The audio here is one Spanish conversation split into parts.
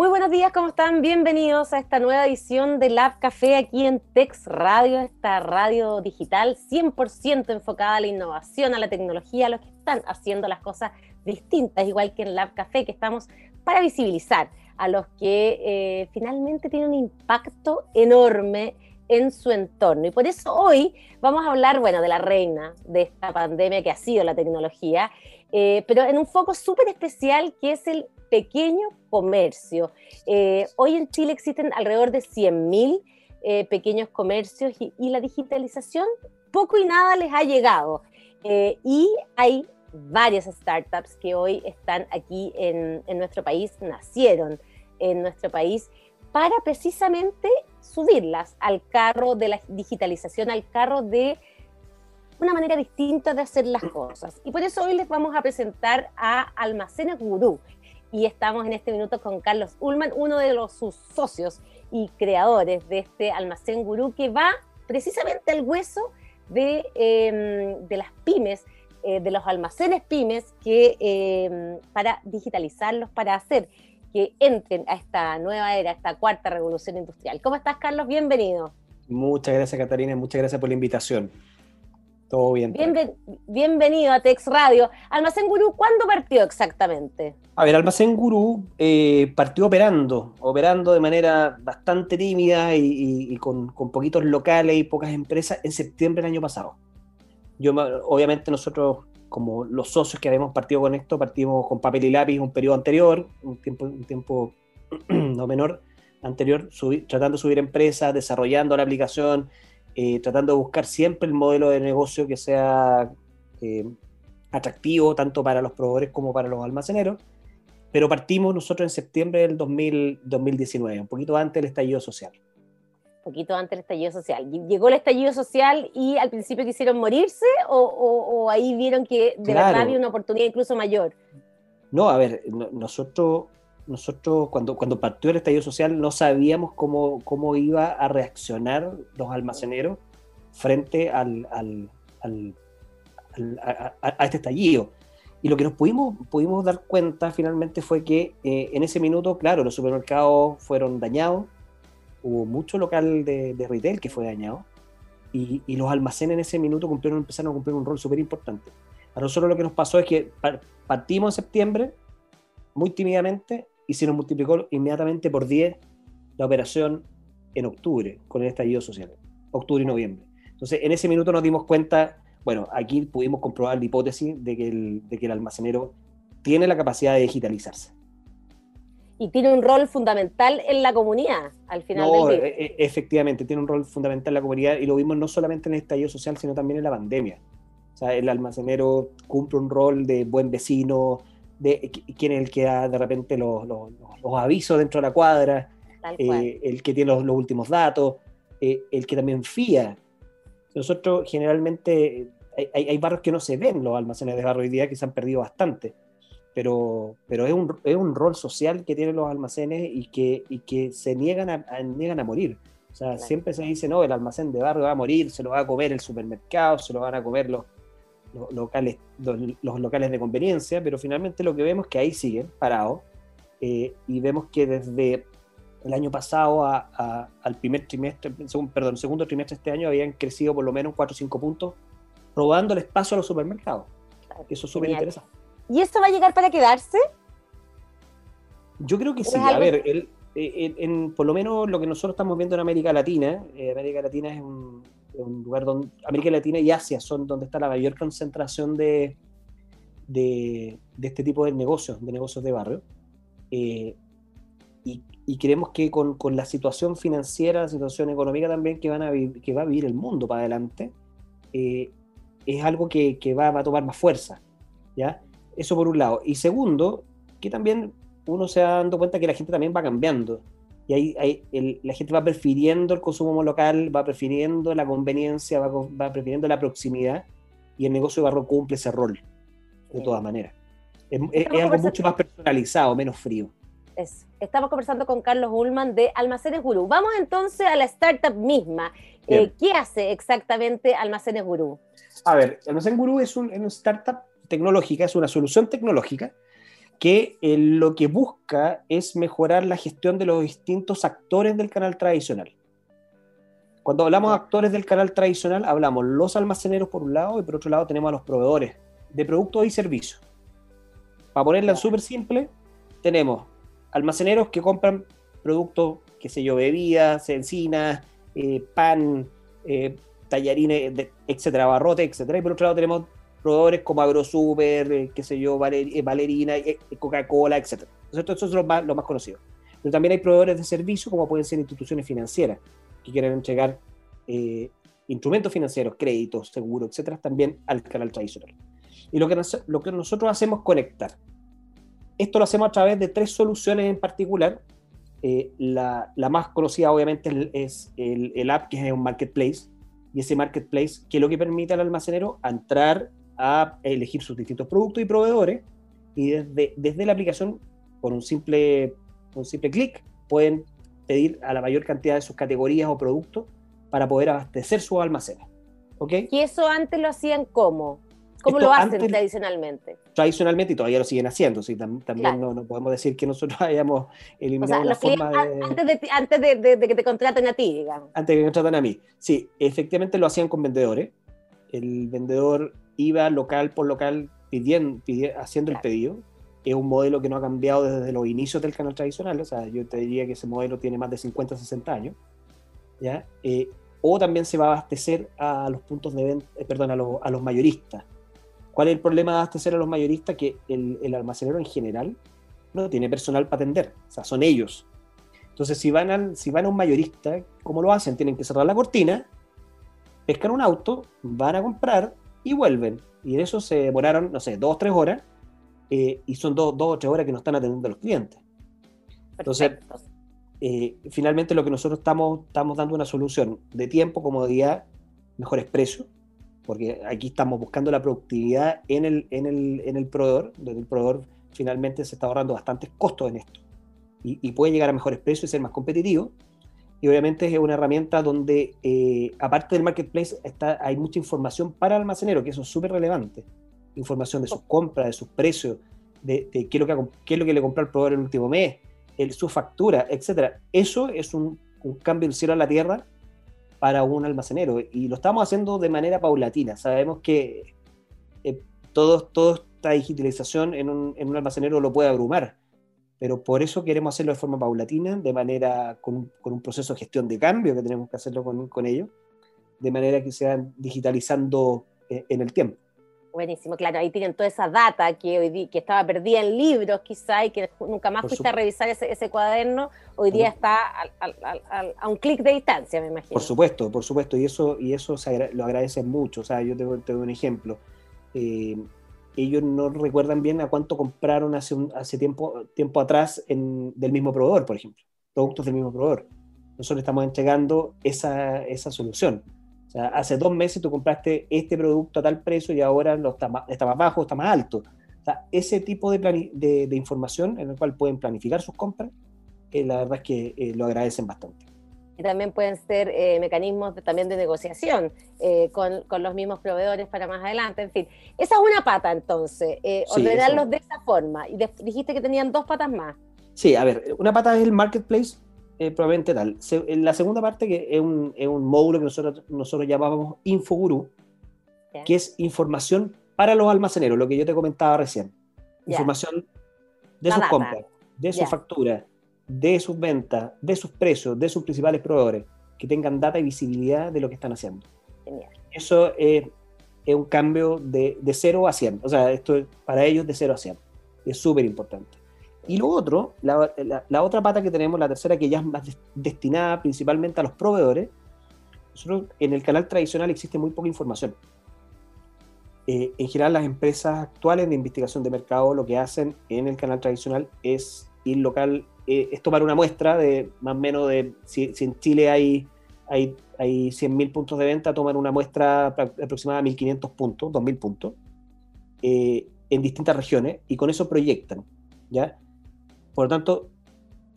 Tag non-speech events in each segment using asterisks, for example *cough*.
Muy buenos días, ¿cómo están? Bienvenidos a esta nueva edición de Lab Café aquí en Tex Radio, esta radio digital 100% enfocada a la innovación, a la tecnología, a los que están haciendo las cosas distintas, igual que en Lab Café, que estamos para visibilizar a los que eh, finalmente tienen un impacto enorme en su entorno. Y por eso hoy vamos a hablar, bueno, de la reina de esta pandemia que ha sido la tecnología, eh, pero en un foco súper especial que es el pequeño comercio. Eh, hoy en Chile existen alrededor de 100.000 eh, pequeños comercios y, la digitalización poco y nada les ha llegado. Eh, y hay varias startups que hoy están aquí en, en nuestro país, nacieron en nuestro país para precisamente subirlas al carro de la digitalización, al carro de una manera distinta de hacer las cosas. Y por eso hoy les vamos a presentar a Almacenes Gurú y estamos en este minuto con Carlos Ullman, uno de los, sus socios y creadores de este almacén gurú que va precisamente al hueso de, em, de las pymes, eh, de los almacenes pymes, que, em, para digitalizarlos, para hacer que entren a esta nueva era, a esta cuarta revolución industrial. ¿Cómo estás, Carlos? Bienvenido. Muchas gracias, Catarina, muchas gracias por la invitación. Todo bien. bienvenido a Tex Radio. Almacén Gurú, ¿cuándo partió exactamente? A ver, Almacén Gurú eh, partió operando, operando de manera bastante tímida y, con, poquitos locales y pocas empresas en septiembre del año pasado. Yo, obviamente nosotros, como los socios que habíamos partido con esto, partimos con papel y lápiz un periodo anterior, un tiempo, un tiempo *clears throat* no menor anterior, tratando de subir empresas, desarrollando la aplicación, eh, tratando de buscar siempre el modelo de negocio que sea eh, atractivo tanto para los proveedores como para los almaceneros. Pero partimos nosotros en septiembre del 2019, un poquito antes del estallido social. Un poquito antes del estallido social. Llegó el estallido social y al principio quisieron morirse o, ahí vieron que de verdad había una oportunidad incluso mayor. No, a ver, nosotros nosotros cuando, cuando partió el estallido social no sabíamos cómo, cómo iba a reaccionar los almaceneros frente al, al, a, este estallido. Y lo que nos pudimos, pudimos dar cuenta finalmente fue que eh, en ese minuto, claro, los supermercados fueron dañados, hubo mucho local de, de retail que fue dañado, y, y, los almacenes en ese minuto cumplieron, empezaron a cumplir un rol súper importante. A nosotros lo que nos pasó es que partimos en septiembre, muy tímidamente, y se nos multiplicó inmediatamente por 10 la operación en octubre con el estallido social, octubre y noviembre. Entonces, en ese minuto nos dimos cuenta, bueno, aquí pudimos comprobar la hipótesis de que el, de que el almacenero tiene la capacidad de digitalizarse. Y tiene un rol fundamental en la comunidad, al final del día. E, e, efectivamente, tiene un rol fundamental en la comunidad y lo vimos no solamente en el estallido social, sino también en la pandemia. O sea, el almacenero cumple un rol de buen vecino, de quién es el que da de repente los, avisos dentro de la cuadra, eh, el que tiene los, últimos datos, eh, el que también fía. Nosotros generalmente hay, barrios que no se ven los almacenes de barro hoy día que se han perdido bastante, pero, pero es, un, es un rol social que tienen los almacenes y que, y que se niegan a, niegan a morir. O sea, siempre se dice, no, el almacén de barrio va a morir, se lo va a comer el supermercado, se lo van a comer los, los locales, los, locales de conveniencia, pero finalmente lo que vemos es que ahí siguen parados eh, y vemos que desde el año pasado al primer trimestre, perdón, segundo trimestre de este año habían crecido por lo menos 4 o 5 puntos, robando el espacio a los supermercados. Eso es súper interesante. ¿Y esto va a llegar para quedarse? Yo creo que sí. A ver, el, por lo menos lo que nosotros estamos viendo en América Latina, eh, América Latina es un, un lugar donde América Latina y Asia son donde está la mayor concentración de, de, este tipo de negocios, de negocios de barrio. Eh, y, creemos que con, con, la situación financiera, la situación económica también que, van a que va a vivir el mundo para adelante, eh, es algo que, que va, va, a tomar más fuerza. ¿ya? Eso por un lado. Y segundo, que también uno se va dando cuenta que la gente también va cambiando y ahí, la gente va prefiriendo el consumo local, va prefiriendo la conveniencia, va, prefiriendo la proximidad y el negocio de barro cumple ese rol, de todas maneras. Es, algo mucho más personalizado, menos frío. Estamos conversando con Carlos Ullman de Almacenes Gurú. Vamos entonces a la startup misma. Eh, ¿Qué hace exactamente Almacenes Gurú? A ver, Almacenes Gurú es, un, una startup tecnológica, es una solución tecnológica que eh, lo que busca es mejorar la gestión de los distintos actores del canal tradicional. Cuando hablamos de actores del canal tradicional, hablamos los almaceneros por un lado y por otro lado tenemos a los proveedores de productos y servicios. Para ponerla súper simple, tenemos almaceneros que compran productos, qué sé yo, bebidas, encinas, eh, pan, eh, tallarines, etcétera, barrotes, etcétera. Y por otro lado tenemos proveedores como AgroSuper, eh, qué sé yo, Valerina, Coca-Cola, etcétera. Entonces, eso es lo más, lo más conocido. Pero también hay proveedores de servicios como pueden ser instituciones financieras que quieren entregar instrumentos financieros, créditos, seguros, etcétera, también al canal tradicional. Y lo que, lo que nosotros hacemos es conectar. Esto lo hacemos a través de tres soluciones en particular. Eh, la, la, más conocida obviamente es el, el, app que es un marketplace. Y ese marketplace que lo que permite al almacenero entrar a elegir sus distintos productos y proveedores. Y desde, desde la aplicación, con un simple, un simple clic, pueden pedir a la mayor cantidad de sus categorías o productos para poder abastecer sus almacenes. ¿Ok? ¿Y eso antes lo hacían cómo? ¿Cómo lo hacen tradicionalmente? Tradicionalmente y todavía lo siguen haciendo, sí, también no, podemos decir que nosotros *laughs* hayamos eliminado la forma de... Antes, de, antes de, que te contraten a ti, digamos. Antes de que contraten a mí, sí, efectivamente lo hacían con vendedores. El vendedor iba local por local pidiendo, haciendo el pedido. Es un modelo que no ha cambiado desde los inicios del canal tradicional, o sea, yo te diría que ese modelo tiene más de 50, 60 años. ¿ya? Eh, o también se va a abastecer a los puntos de venta, eh, perdón, a los mayoristas ¿Cuál es el problema de abastecer a los mayoristas? Que el, almacenero en general no tiene personal para atender, o sea, son ellos. Entonces, si van, a, si van a un mayorista, ¿cómo lo hacen? Tienen que cerrar la cortina, pescan un auto, van a comprar y vuelven. Y en eso se demoraron, no sé, dos o tres horas, eh, y son dos, dos o tres horas que no están atendiendo a los clientes. Entonces, eh, finalmente lo que nosotros estamos, estamos dando una solución de tiempo, comodidad, mejores precios, porque aquí estamos buscando la productividad en el, en el, en el proveedor, donde el proveedor finalmente se está ahorrando bastantes costos en esto y, puede llegar a mejores precios y ser más competitivo. Y obviamente es una herramienta donde, eh, aparte del marketplace, está, hay mucha información para el almacenero, que eso es súper relevante. Información de sus compras, de sus precios, de, qué, es lo que, qué, es lo que, le compró el proveedor el último mes, su factura, etc. Eso es un, un cambio del cielo a la tierra para un almacenero y lo estamos haciendo de manera paulatina. Sabemos que eh, todo, toda esta digitalización en un, en un, almacenero lo puede abrumar, pero por eso queremos hacerlo de forma paulatina, de manera con, con un proceso de gestión de cambio que tenemos que hacerlo con, con ellos, de manera que se van digitalizando eh, en el tiempo. Buenísimo, claro, ahí tienen toda esa data que hoy que estaba perdida en libros quizá y que nunca más fuiste a revisar ese, ese, cuaderno, hoy día está a un clic de distancia, me imagino. Por supuesto, por supuesto, y eso, y eso lo agradecen mucho, o sea, yo te, te doy un ejemplo. Eh, ellos no recuerdan bien a cuánto compraron hace, un, hace tiempo, tiempo atrás en, del mismo proveedor, por ejemplo, productos del mismo proveedor. Nosotros estamos entregando esa, esa solución o sea, hace dos meses tú compraste este producto a tal precio y ahora lo está, más, está más bajo, está más alto. O sea, ese tipo de, de, información en el cual pueden planificar sus compras, eh, la verdad es que eh, lo agradecen bastante. Y también pueden ser eh, mecanismos también de negociación con, con, los mismos proveedores para más adelante. En fin, esa es una pata entonces, ordenarlos de esa forma. Y dijiste que tenían dos patas más. Sí, a ver, una pata es el marketplace, eh, probablemente tal. en la segunda parte, que es un, es un módulo que nosotros, nosotros llamábamos Infoguru, que es información para los almaceneros, lo que yo te comentaba recién. Información de sus compras, de sus facturas, de sus ventas, de sus precios, de sus principales proveedores, que tengan data y visibilidad de lo que están haciendo. Eso es, es, un cambio de, de 0 a 100. O sea, esto es para ellos de 0 a 100. Es súper importante. Y lo otro, la, la, otra pata que tenemos, la tercera, que ya es más destinada principalmente a los proveedores, nosotros en el canal tradicional existe muy poca información. Eh, en general, las empresas actuales de investigación de mercado lo que hacen en el canal tradicional es ir local, eh, es tomar una muestra de más o menos de, si, en Chile hay, hay, hay 100.000 puntos de venta, tomar una muestra aproximada de 1.500 puntos, 2.000 puntos, eh, en distintas regiones, y con eso proyectan, ¿ya? Por lo tanto,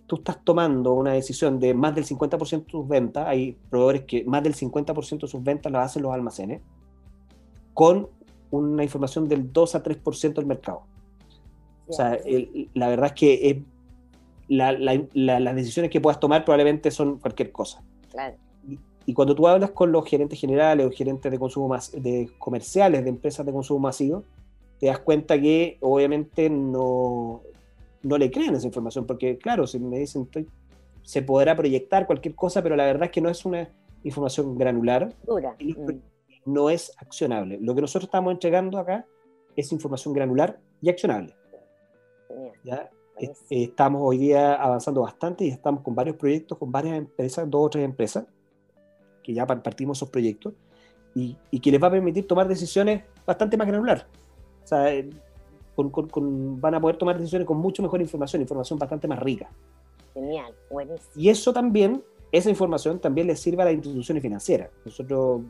tú estás tomando una decisión de más del 50% de tus ventas, hay proveedores que más del 50% de sus ventas las hacen los almacenes, con una información del 2 a 3% del mercado. O sea, la verdad es que las decisiones que puedas tomar probablemente son cualquier cosa. Claro. Y, cuando tú hablas con los gerentes generales o gerentes de consumo más, de comerciales de empresas de consumo masivo, te das cuenta que obviamente no, no le creen esa información, porque claro, si me dicen, se podrá proyectar cualquier cosa, pero la verdad es que no es una información granular. Dura. Mm. no es accionable. Lo que nosotros estamos entregando acá es información granular y accionable. ¿Ya? Estamos hoy día avanzando bastante y estamos con varios proyectos, con varias empresas, dos o tres empresas, que ya partimos esos proyectos, y, que les va a permitir tomar decisiones bastante más granular. O sea, eh, van a poder tomar decisiones con mucho mejor información, información bastante más rica. Genial, buenísimo. Y eso también, esa información también le sirve a las instituciones financieras. Nosotros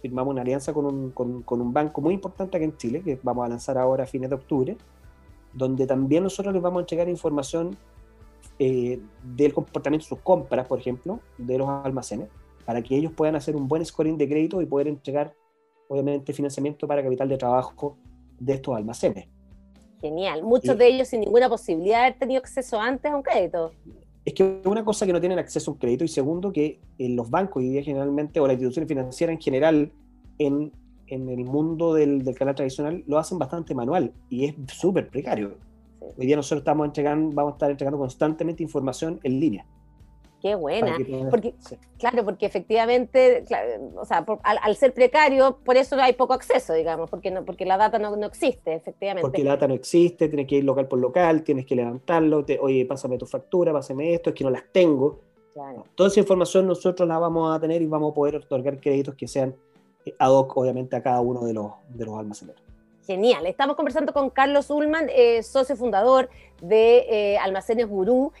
firmamos una alianza con un, con, con un banco muy importante aquí en Chile, que vamos a lanzar ahora a fines de octubre, donde también nosotros les vamos a entregar información eh, del comportamiento de sus compras, por ejemplo, de los almacenes, para que ellos puedan hacer un buen scoring de crédito y poder entregar, obviamente, financiamiento para capital de trabajo de estos almacenes. Genial. Muchos de ellos sin ninguna posibilidad de haber tenido acceso antes a un crédito. Es que una cosa que no tienen acceso a un crédito y segundo que en los bancos y generalmente o las instituciones financieras en general en en el mundo del, canal tradicional lo hacen bastante manual y es súper precario. Hoy día nosotros estamos entregando, vamos a estar entregando constantemente información en línea. Qué buena. Porque, Claro, porque efectivamente, o sea, al, ser precario, por eso hay poco acceso, digamos, porque no, porque la data no, no, existe, efectivamente. Porque la data no existe, tienes que ir local por local, tienes que levantarlo, te, oye, pásame tu factura, pásame esto, es que no las tengo. Toda esa información nosotros la vamos a tener y vamos a poder otorgar créditos que sean ad hoc, obviamente, a cada uno de los, de los almaceneros. Genial. Estamos conversando con Carlos Ullman, eh, socio fundador de eh, Almacenes Gurú.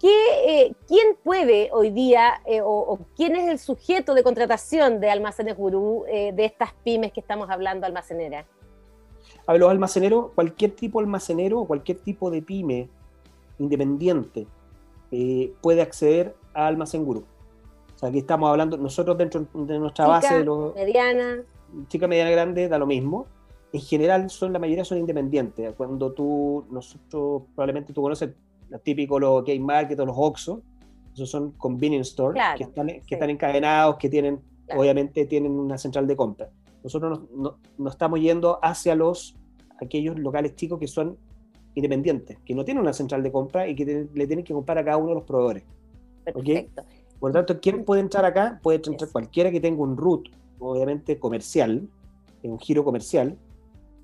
¿Qué, eh, ¿Quién puede hoy día o, quién es el sujeto de contratación de Almacenes Gurú de estas pymes que estamos hablando, almaceneras? A ver, los almaceneros, cualquier tipo de almacenero o cualquier tipo de pyme independiente puede acceder a Almacén Gurú. O sea, aquí estamos hablando, nosotros dentro de nuestra base de los... Mediana. Chica, mediana, grande, da lo mismo. En general, son la mayoría son independientes. Cuando tú, nosotros, probablemente tú conoces los típicos, los Game Market o los Oxxo, esos son convenience stores que, están, que están encadenados, que tienen, obviamente tienen una central de compra. Nosotros nos, no, estamos yendo hacia los, aquellos locales chicos que son independientes, que no tienen una central de compra y que le tienen que comprar a cada uno de los proveedores. Perfecto. Por lo tanto, ¿quién puede entrar acá? Puede entrar cualquiera que tenga un root, obviamente comercial, un giro comercial,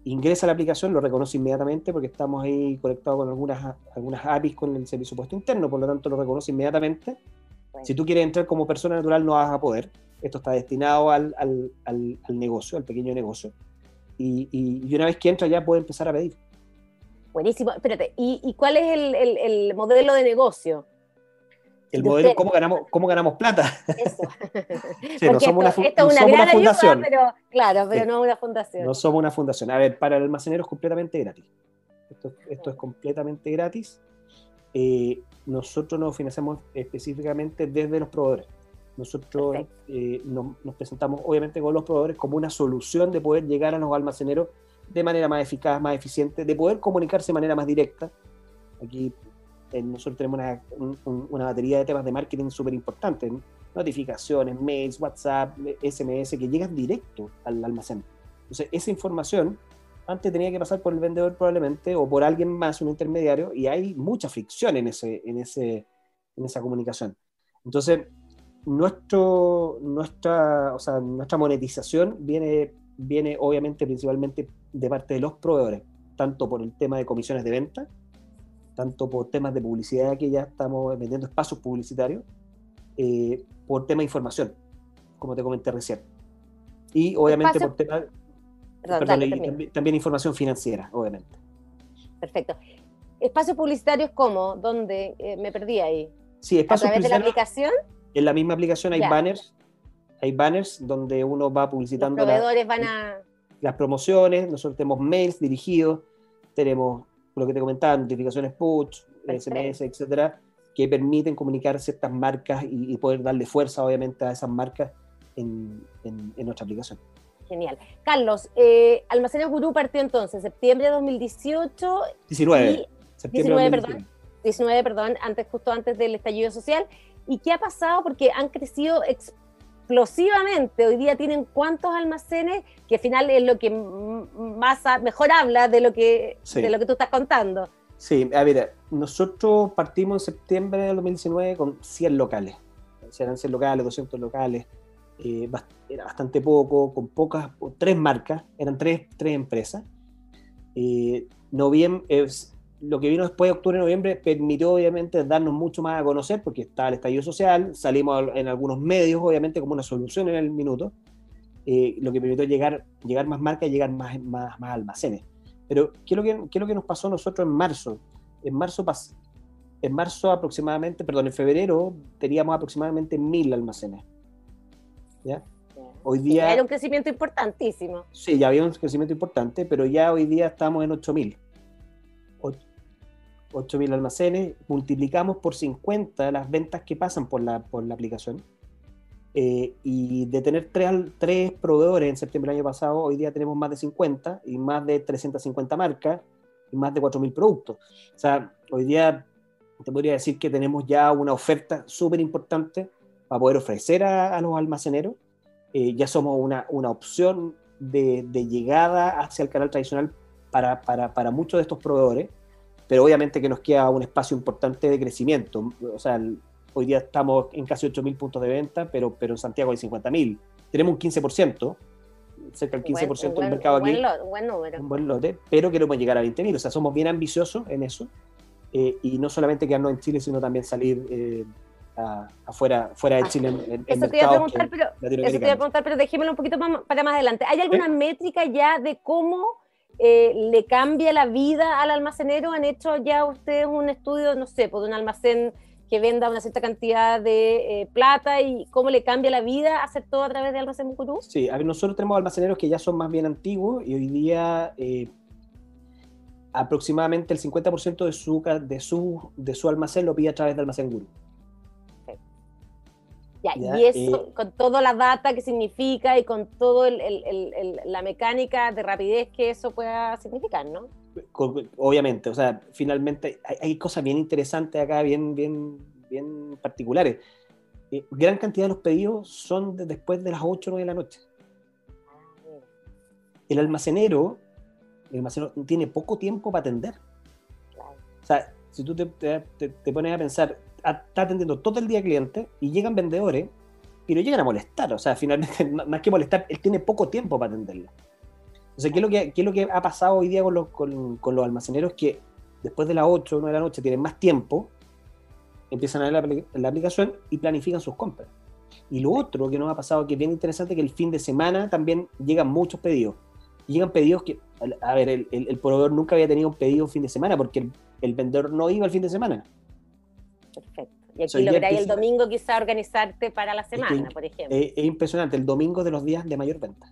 ingresa a la aplicación, lo reconoce inmediatamente porque estamos ahí conectados con algunas, algunas APIs con el servicio puesto interno, por lo tanto lo reconoce inmediatamente. Si tú quieres entrar como persona natural no vas a poder. Esto está destinado al, al, al, negocio, al pequeño negocio. Y, y, una vez que entra ya puede empezar a pedir. Buenísimo. Espérate, ¿y, y cuál es el, el, el modelo de negocio? El modelo cómo ganamos, cómo ganamos plata. Eso. *laughs* no somos una, esto es una, fundación. pero, claro, pero no una fundación. No somos una fundación. A ver, para el almacenero es completamente gratis. Esto, es completamente gratis. Eh, nosotros nos financiamos específicamente desde los proveedores. Nosotros eh, nos, nos, presentamos obviamente con los proveedores como una solución de poder llegar a los almaceneros de manera más eficaz, más eficiente, de poder comunicarse de manera más directa. Aquí nosotros tenemos una, batería de temas de marketing súper importantes, notificaciones, mails, WhatsApp, SMS, que llegan directo al almacén. Entonces, esa información antes tenía que pasar por el vendedor probablemente o por alguien más, un intermediario, y hay mucha fricción en, ese, en, ese, en esa comunicación. Entonces, nuestro, nuestra, o sea, nuestra monetización viene, viene obviamente principalmente de parte de los proveedores, tanto por el tema de comisiones de venta, tanto por temas de publicidad que ya estamos vendiendo espacios publicitarios, eh, por tema de información, como te comenté recién. Y obviamente por tema... también, información financiera, obviamente. Perfecto. ¿Espacios publicitarios cómo? ¿Dónde? Eh, me perdí ahí. Sí, espacios ¿A través de la aplicación? En la misma aplicación hay banners, hay banners donde uno va publicitando... Los proveedores van a... Las promociones, nosotros tenemos mails dirigidos, tenemos lo que te comentaba, notificaciones push, SMS, etcétera, que permiten comunicar ciertas marcas y, poder darle fuerza, obviamente, a esas marcas en, en, nuestra aplicación. Genial. Carlos, eh, Almacenes Gurú partió entonces septiembre de 2018. 19. 19, perdón. 19, perdón, antes, justo antes del estallido social. ¿Y qué ha pasado? Porque han crecido explosivamente. Hoy día tienen cuántos almacenes, que al final es lo que más mejor habla de lo que, de lo que tú estás contando. Sí, a ver, nosotros partimos en septiembre de 2019 con 100 locales. Eran 100 locales, 200 locales. Eh, era bastante poco, con pocas, tres marcas, eran tres, tres empresas. Eh, noviembre, lo que vino después de octubre noviembre permitió obviamente darnos mucho más a conocer porque estaba el estallido social, salimos en algunos medios obviamente como una solución en el minuto, eh, lo que permitió llegar, llegar más marcas y llegar más, más, más almacenes. Pero, ¿qué es, lo que, ¿qué es lo que nos pasó a nosotros en marzo? En marzo, en marzo aproximadamente, perdón, en febrero teníamos aproximadamente mil almacenes. ¿Ya? Hoy día... era un crecimiento importantísimo. Sí, ya había un crecimiento importante, pero ya hoy día estamos en 8000. 8.000 almacenes, multiplicamos por 50 las ventas que pasan por la, por la aplicación eh, y de tener tres, tres proveedores en septiembre del año pasado, hoy día tenemos más de 50 y más de 350 marcas y más de 4.000 productos. O sea, hoy día te podría decir que tenemos ya una oferta súper importante para poder ofrecer a, los almaceneros. Eh, ya somos una, una opción de, de, llegada hacia el canal tradicional para, para, para, muchos de estos proveedores, pero obviamente que nos queda un espacio importante de crecimiento. O sea, Hoy día estamos en casi 8.000 puntos de venta, pero, pero en Santiago hay 50.000. Tenemos un 15%, cerca del 15% del mercado aquí. un buen número. Un buen lote, pero queremos llegar a 20.000. O sea, somos bien ambiciosos en eso. Eh, y no solamente quedarnos en Chile, sino también salir eh, afuera, fuera de ah, Chile. En, eso, te iba a preguntar, pero, eso te iba a preguntar, pero un poquito para más adelante. ¿Hay alguna métrica ya de cómo eh, le cambia la vida al almacenero? ¿Han hecho ya ustedes un estudio, no sé, por pues, un almacén que venda una cierta cantidad de eh, plata y cómo le cambia la vida hacer todo a través de Almacén Mucurú? Sí, a nosotros tenemos almaceneros que ya son más bien antiguos y hoy día eh, aproximadamente el 50% de su, de, su, de su almacén lo pide a través de Almacén Guru. Ya, y eso, con toda la data que significa y con toda la mecánica de rapidez que eso pueda significar, ¿no? obviamente, o sea, finalmente hay, cosas bien interesantes acá, bien, bien, bien particulares. Eh, gran cantidad de los pedidos son después de las 8 o 9 de la noche. El almacenero, el almacenero tiene poco tiempo para atender. O sea, si tú te, te, pones a pensar, está atendiendo todo el día cliente y llegan vendedores y lo llegan a molestar. O sea, *laughs* finalmente, más que molestar, él tiene poco tiempo para atenderlo. O sea, ¿qué es lo que, qué es lo que ha pasado hoy día con los, con, con los almaceneros? Que después de las 8 o 9 de la noche tienen más tiempo, empiezan a ver la, aplicación y planifican sus compras. Y lo otro que nos ha pasado, que es bien interesante, que el fin de semana también llegan muchos pedidos. Llegan pedidos que, a ver, el, el, proveedor nunca había tenido un pedido un fin de semana porque el, vendedor no iba el fin de semana. Perfecto. Y aquí lográis el domingo quizá organizarte para la semana, por ejemplo. Es, es, impresionante, el domingo de los días de mayor venta.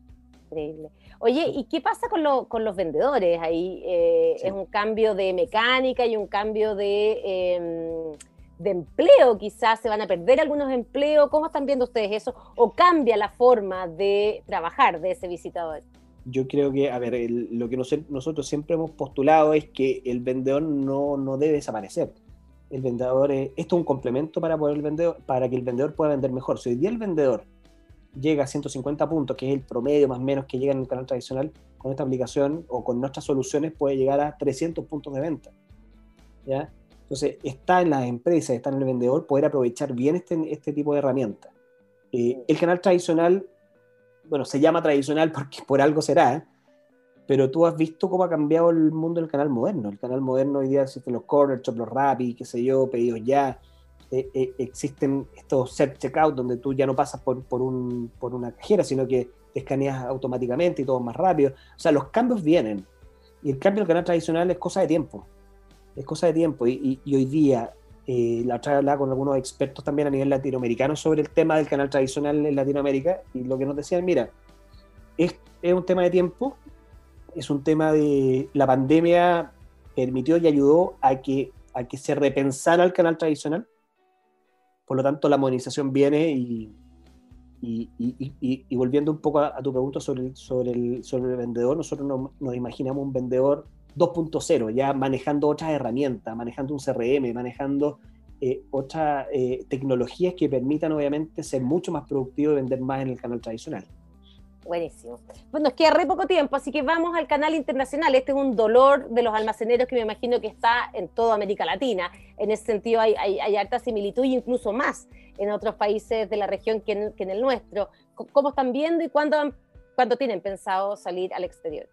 Increíble. Oye, ¿y qué pasa con, con los vendedores? Ahí eh, es un cambio de mecánica y un cambio de, em, de empleo, quizás se van a perder algunos empleos. ¿Cómo están viendo ustedes eso? ¿O cambia la forma de trabajar de ese visitador? Yo creo que, a ver, lo que nosotros siempre hemos postulado es que el vendedor no, no debe desaparecer. El vendedor es, esto es un complemento para, poder el vendedor, para que el vendedor pueda vender mejor. Si hoy día el vendedor llega a 150 puntos, que es el promedio más o menos que llega en el canal tradicional, con esta aplicación o con nuestras soluciones puede llegar a 300 puntos de venta. ¿ya? Entonces, está en las empresas, está en el vendedor poder aprovechar bien este, este tipo de herramientas. Eh, el canal tradicional, bueno, se llama tradicional porque por algo será, pero tú has visto cómo ha cambiado el mundo del canal moderno. El canal moderno hoy día existen los corner shop, los rapid, qué sé yo, pedidos ya, eh, eh, existen estos self-checkout donde tú ya no pasas por, por, un, por una cajera, sino que te escaneas automáticamente y todo más rápido. O sea, los cambios vienen. Y el cambio del canal tradicional es cosa de tiempo. Es cosa de tiempo. Y, hoy día, eh, la otra vez hablaba con algunos expertos también a nivel latinoamericano sobre el tema del canal tradicional en Latinoamérica y lo que nos decían, mira, es, es un tema de tiempo, es un tema de... La pandemia permitió y ayudó a que, a que se repensara el canal tradicional por lo tanto, la modernización viene y, y, volviendo un poco a, tu pregunta sobre sobre el, sobre el vendedor, nosotros nos, imaginamos un vendedor 2.0, ya manejando otras herramientas, manejando un CRM, manejando eh, otras eh, tecnologías que permitan obviamente ser mucho más productivo y vender más en el canal tradicional. Buenísimo. Pues nos queda re poco tiempo, así que vamos al canal internacional. Este es un dolor de los almaceneros que me imagino que está en toda América Latina. En ese sentido hay, hay, harta similitud y incluso más en otros países de la región que en, el nuestro. ¿Cómo están viendo y cuándo, cuándo tienen pensado salir al exterior?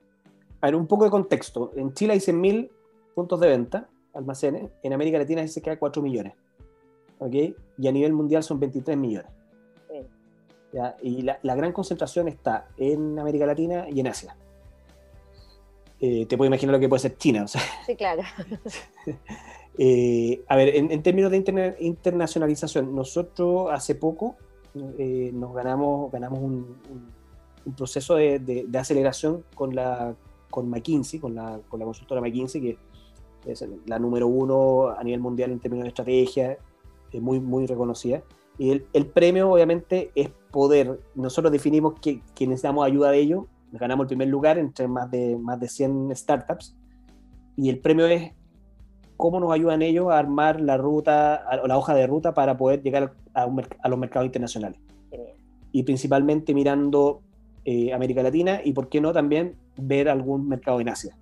A ver, un poco de contexto. En Chile hay 100.000 puntos de venta, almacenes. En América Latina se queda 4 millones. ¿Ok? Y a nivel mundial son 23 millones. Y la, gran concentración está en América Latina y en Asia. Eh, te puedes imaginar lo que puede ser China. *laughs* Sí, claro. *laughs* Eh, a ver, en, términos de internacionalización, nosotros hace poco eh, nos ganamos, ganamos un, proceso de, aceleración con, la, con McKinsey, con la, con la consultora McKinsey, que es la número uno a nivel mundial en términos de estrategia, muy, muy reconocida. Y el, el, premio, obviamente, es poder. Nosotros definimos que, que, necesitamos ayuda de ellos. Ganamos el primer lugar entre más de, más de 100 startups. Y el premio es cómo nos ayudan ellos a armar la ruta, o la hoja de ruta para poder llegar a, a los mercados internacionales. Y principalmente mirando eh, América Latina y, por qué no, también ver algún mercado en Asia.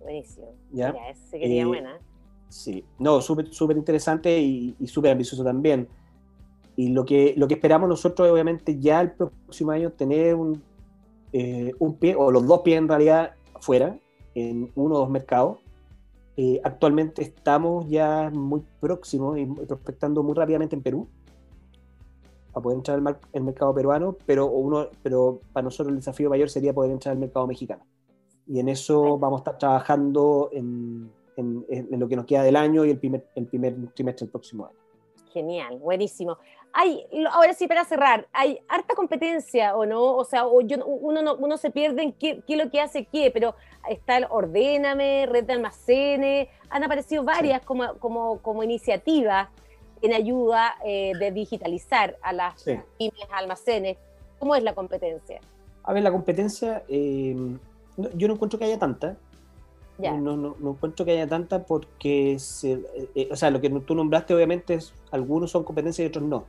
Buenísimo. ¿Ya? Mira, eh, buena. Sí, no, súper interesante y, y súper ambicioso también. Y lo que, lo que esperamos nosotros es obviamente ya el próximo año tener un, eh, un pie, o los dos pies en realidad, fuera, en uno o dos mercados. Eh, actualmente estamos ya muy próximos y prospectando muy rápidamente en Perú para poder entrar al el mercado peruano, pero, uno, pero para nosotros el desafío mayor sería poder entrar al mercado mexicano. Y en eso vamos a estar trabajando en, en, en, lo que nos queda del año y el primer, el primer trimestre del próximo año. Genial, buenísimo. Hay, ahora sí, para cerrar, ¿hay harta competencia o no? O sea, uno, uno se pierde en qué, qué, es lo que hace qué, pero está el Ordéname, Red de Almacenes, han aparecido varias como, como, como iniciativas en ayuda eh, de digitalizar a las pymes, almacenes. ¿Cómo es la competencia? A ver, la competencia, eh, yo no encuentro que haya tanta. No, no, no, encuentro que haya tanta porque, se, eh, eh, o sea, lo que tú nombraste obviamente es, algunos son competencias y otros no.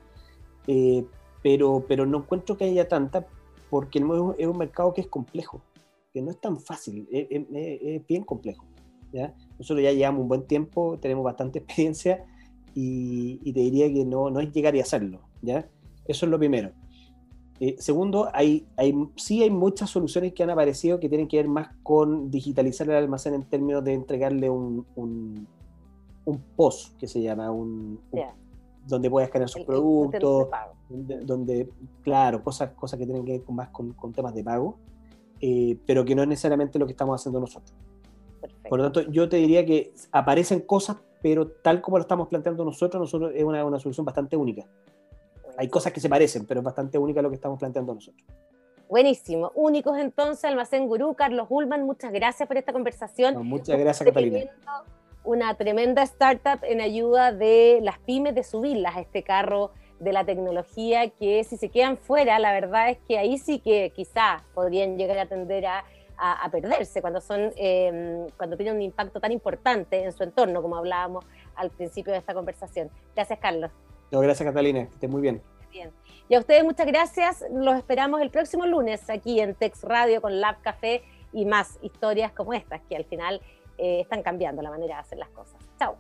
Eh, pero, pero no encuentro que haya tanta porque es un mercado que es complejo, que no es tan fácil, es, bien complejo. ¿ya? Nosotros ya llevamos un buen tiempo, tenemos bastante *laughs* experiencia y, te diría que no, no es llegar y hacerlo. ¿ya? Eso es lo primero. Eh, segundo, hay, hay, sí hay muchas soluciones que han aparecido que tienen que ver más con digitalizar el almacén en términos de entregarle un, un, post, que se llama, un, donde puedas escanear sus productos, donde, claro, cosas, cosas que tienen que ver con, más con, temas de pago, eh, pero que no es necesariamente lo que estamos haciendo nosotros. Por lo tanto, yo te diría que aparecen cosas, pero tal como lo estamos planteando nosotros, nosotros es una, una solución bastante única hay cosas que se parecen, pero es bastante única lo que estamos planteando nosotros. Buenísimo. Únicos entonces, Almacén Gurú, Carlos Ullman, muchas gracias por esta conversación. muchas gracias, Catalina. Una tremenda startup en ayuda de las pymes de subirlas a este carro de la tecnología que si se quedan fuera, la verdad es que ahí sí que quizás podrían llegar a tender a, perderse cuando son em, cuando tienen un impacto tan importante en su entorno, como hablábamos al principio de esta conversación. Gracias, Carlos. No, gracias Catalina, que estés muy bien. Bien. Y a ustedes muchas gracias. Los esperamos el próximo lunes aquí en Tex Radio con Lab Café y más historias como estas que al final eh, están cambiando la manera de hacer las cosas. Chao.